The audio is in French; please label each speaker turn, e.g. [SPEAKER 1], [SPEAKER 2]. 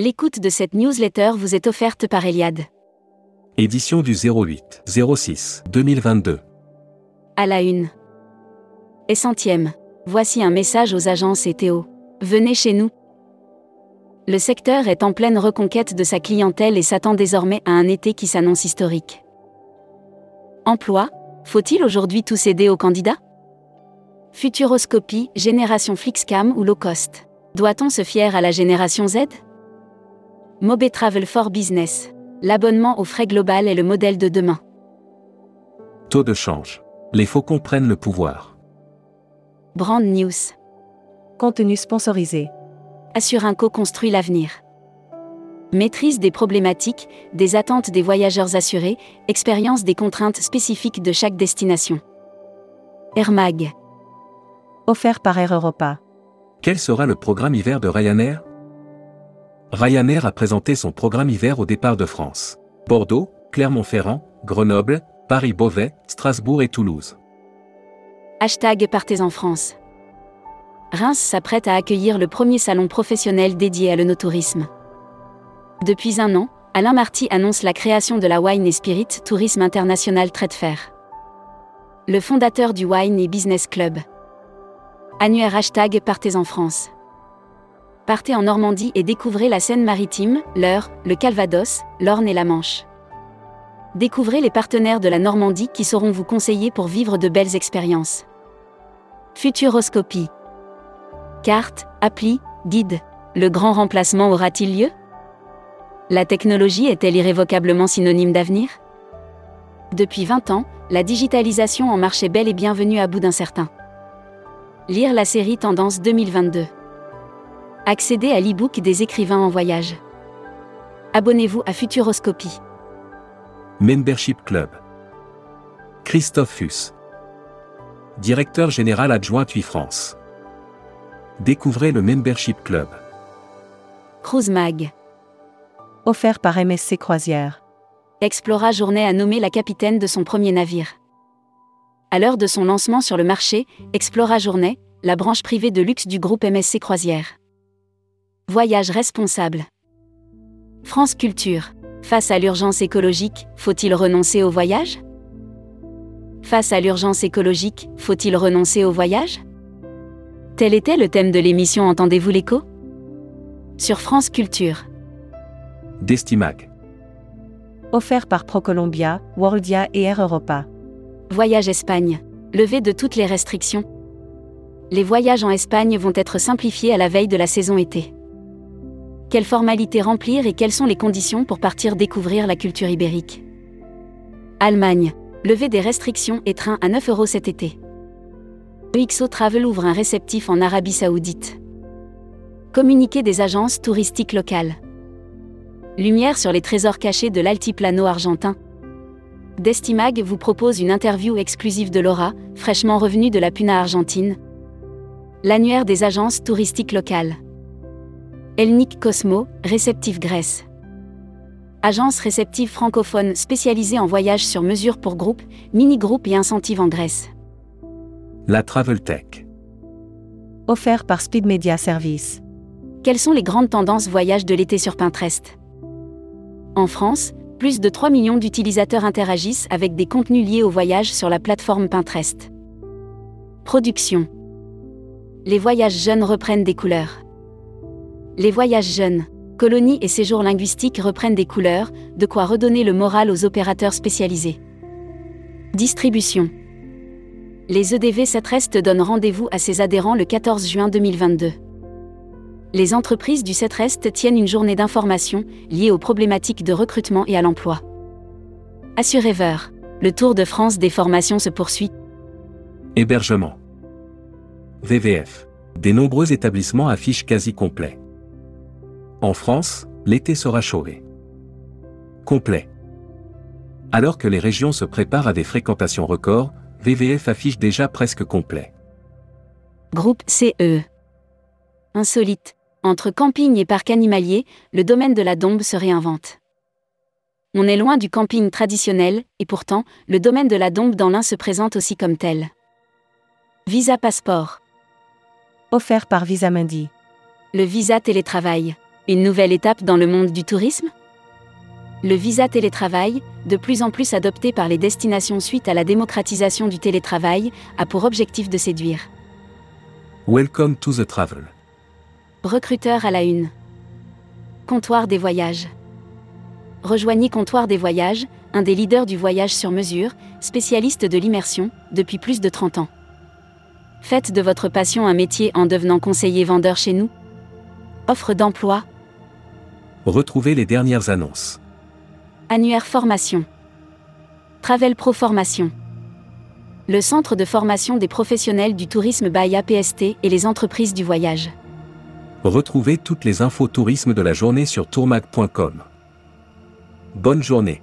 [SPEAKER 1] L'écoute de cette newsletter vous est offerte par Eliade.
[SPEAKER 2] Édition du 08 06 2022.
[SPEAKER 1] À la une. Et centième. Voici un message aux agences et Théo. Venez chez nous. Le secteur est en pleine reconquête de sa clientèle et s'attend désormais à un été qui s'annonce historique. Emploi Faut-il aujourd'hui tout céder aux candidats? Futuroscopie, génération Flixcam ou low cost? Doit-on se fier à la génération Z? Mobé Travel for Business. L'abonnement aux frais global est le modèle de demain.
[SPEAKER 2] Taux de change. Les faucons prennent le pouvoir.
[SPEAKER 1] Brand News.
[SPEAKER 3] Contenu sponsorisé.
[SPEAKER 1] Assurinco construit l'avenir. Maîtrise des problématiques, des attentes des voyageurs assurés, expérience des contraintes spécifiques de chaque destination. Air Mag.
[SPEAKER 3] Offert par Air Europa.
[SPEAKER 2] Quel sera le programme hiver de Ryanair? Ryanair a présenté son programme hiver au départ de France. Bordeaux, Clermont-Ferrand, Grenoble, Paris-Beauvais, Strasbourg et Toulouse.
[SPEAKER 1] Hashtag Partez en France. Reims s'apprête à accueillir le premier salon professionnel dédié à l'onotourisme. Depuis un an, Alain Marty annonce la création de la Wine Spirit Tourisme International Trade Fair. Le fondateur du Wine Business Club. Annuaire hashtag Partez en France partez en Normandie et découvrez la Seine-Maritime, l'Eure, le Calvados, l'Orne et la Manche. Découvrez les partenaires de la Normandie qui sauront vous conseiller pour vivre de belles expériences. Futuroscopie. Carte, appli, guide. Le grand remplacement aura-t-il lieu? La technologie est-elle irrévocablement synonyme d'avenir? Depuis 20 ans, la digitalisation en marche est bel et bienvenue à bout d'un certain. Lire la série Tendance 2022. Accédez à l'e-book des écrivains en voyage. Abonnez-vous à Futuroscopie.
[SPEAKER 2] Membership Club. Christophe Fuss. Directeur général adjoint TUI France. Découvrez le Membership Club.
[SPEAKER 1] Cruise Mag.
[SPEAKER 3] Offert par MSC Croisière.
[SPEAKER 1] Explora Journée a nommé la capitaine de son premier navire. À l'heure de son lancement sur le marché, Explora Journée, la branche privée de luxe du groupe MSC Croisière. Voyage responsable. France Culture. Face à l'urgence écologique, faut-il renoncer au voyage? Face à l'urgence écologique, faut-il renoncer au voyage? Tel était le thème de l'émission Entendez-vous l'écho? Sur France Culture.
[SPEAKER 2] Destimag.
[SPEAKER 3] Offert par ProColombia, Worldia et Air Europa.
[SPEAKER 1] Voyage Espagne. Levée de toutes les restrictions. Les voyages en Espagne vont être simplifiés à la veille de la saison été. Quelles formalités remplir et quelles sont les conditions pour partir découvrir la culture ibérique? Allemagne. Levée des restrictions et train à 9 euros cet été. EXO Travel ouvre un réceptif en Arabie Saoudite. Communiqué des agences touristiques locales. Lumière sur les trésors cachés de l'altiplano argentin. Destimag vous propose une interview exclusive de Laura, fraîchement revenue de la Puna argentine. L'annuaire des agences touristiques locales. Elnik Cosmo, Réceptif Grèce. Agence réceptive francophone spécialisée en voyages sur mesure pour groupes, mini-groupes et incentives en Grèce.
[SPEAKER 2] La Travel Tech.
[SPEAKER 3] Offert par Speed Media Service.
[SPEAKER 1] Quelles sont les grandes tendances voyage de l'été sur Pinterest? En France, plus de 3 millions d'utilisateurs interagissent avec des contenus liés au voyage sur la plateforme Pinterest. Production. Les voyages jeunes reprennent des couleurs. Les voyages jeunes, colonies et séjours linguistiques reprennent des couleurs, de quoi redonner le moral aux opérateurs spécialisés. Distribution. Les EDV Setrest donnent rendez-vous à ses adhérents le 14 juin 2022. Les entreprises du Setrest tiennent une journée d'information liée aux problématiques de recrutement et à l'emploi. Assurever. Le Tour de France des formations se poursuit.
[SPEAKER 2] Hébergement. VVF. Des nombreux établissements affichent quasi complet. En France, l'été sera chauvé. Complet. Alors que les régions se préparent à des fréquentations records, VVF affiche déjà presque complet.
[SPEAKER 1] Groupe CE. Insolite. Entre camping et parc animalier, le domaine de la Dombe se réinvente. On est loin du camping traditionnel, et pourtant, le domaine de la Dombe dans l'un se présente aussi comme tel. Visa Passeport.
[SPEAKER 3] Offert par Visa Mundi.
[SPEAKER 1] Le visa télétravail Une nouvelle étape dans le monde du tourisme? Le visa télétravail, de plus en plus adopté par les destinations suite à la démocratisation du télétravail, a pour objectif de séduire.
[SPEAKER 2] Welcome to the travel.
[SPEAKER 1] Recruteur à la une. Comptoir des voyages. Rejoignez Comptoir des voyages, un des leaders du voyage sur mesure, spécialiste de l'immersion, depuis plus de 30 ans. Faites de votre passion un métier en devenant conseiller vendeur chez nous. Offre d'emploi,
[SPEAKER 2] Retrouvez les dernières annonces.
[SPEAKER 1] annuaire formation. Travel Pro Formation. Le centre de formation des professionnels du tourisme by APST et les entreprises du voyage.
[SPEAKER 2] Retrouvez toutes les infos tourisme de la journée sur tourmag.com. Bonne journée.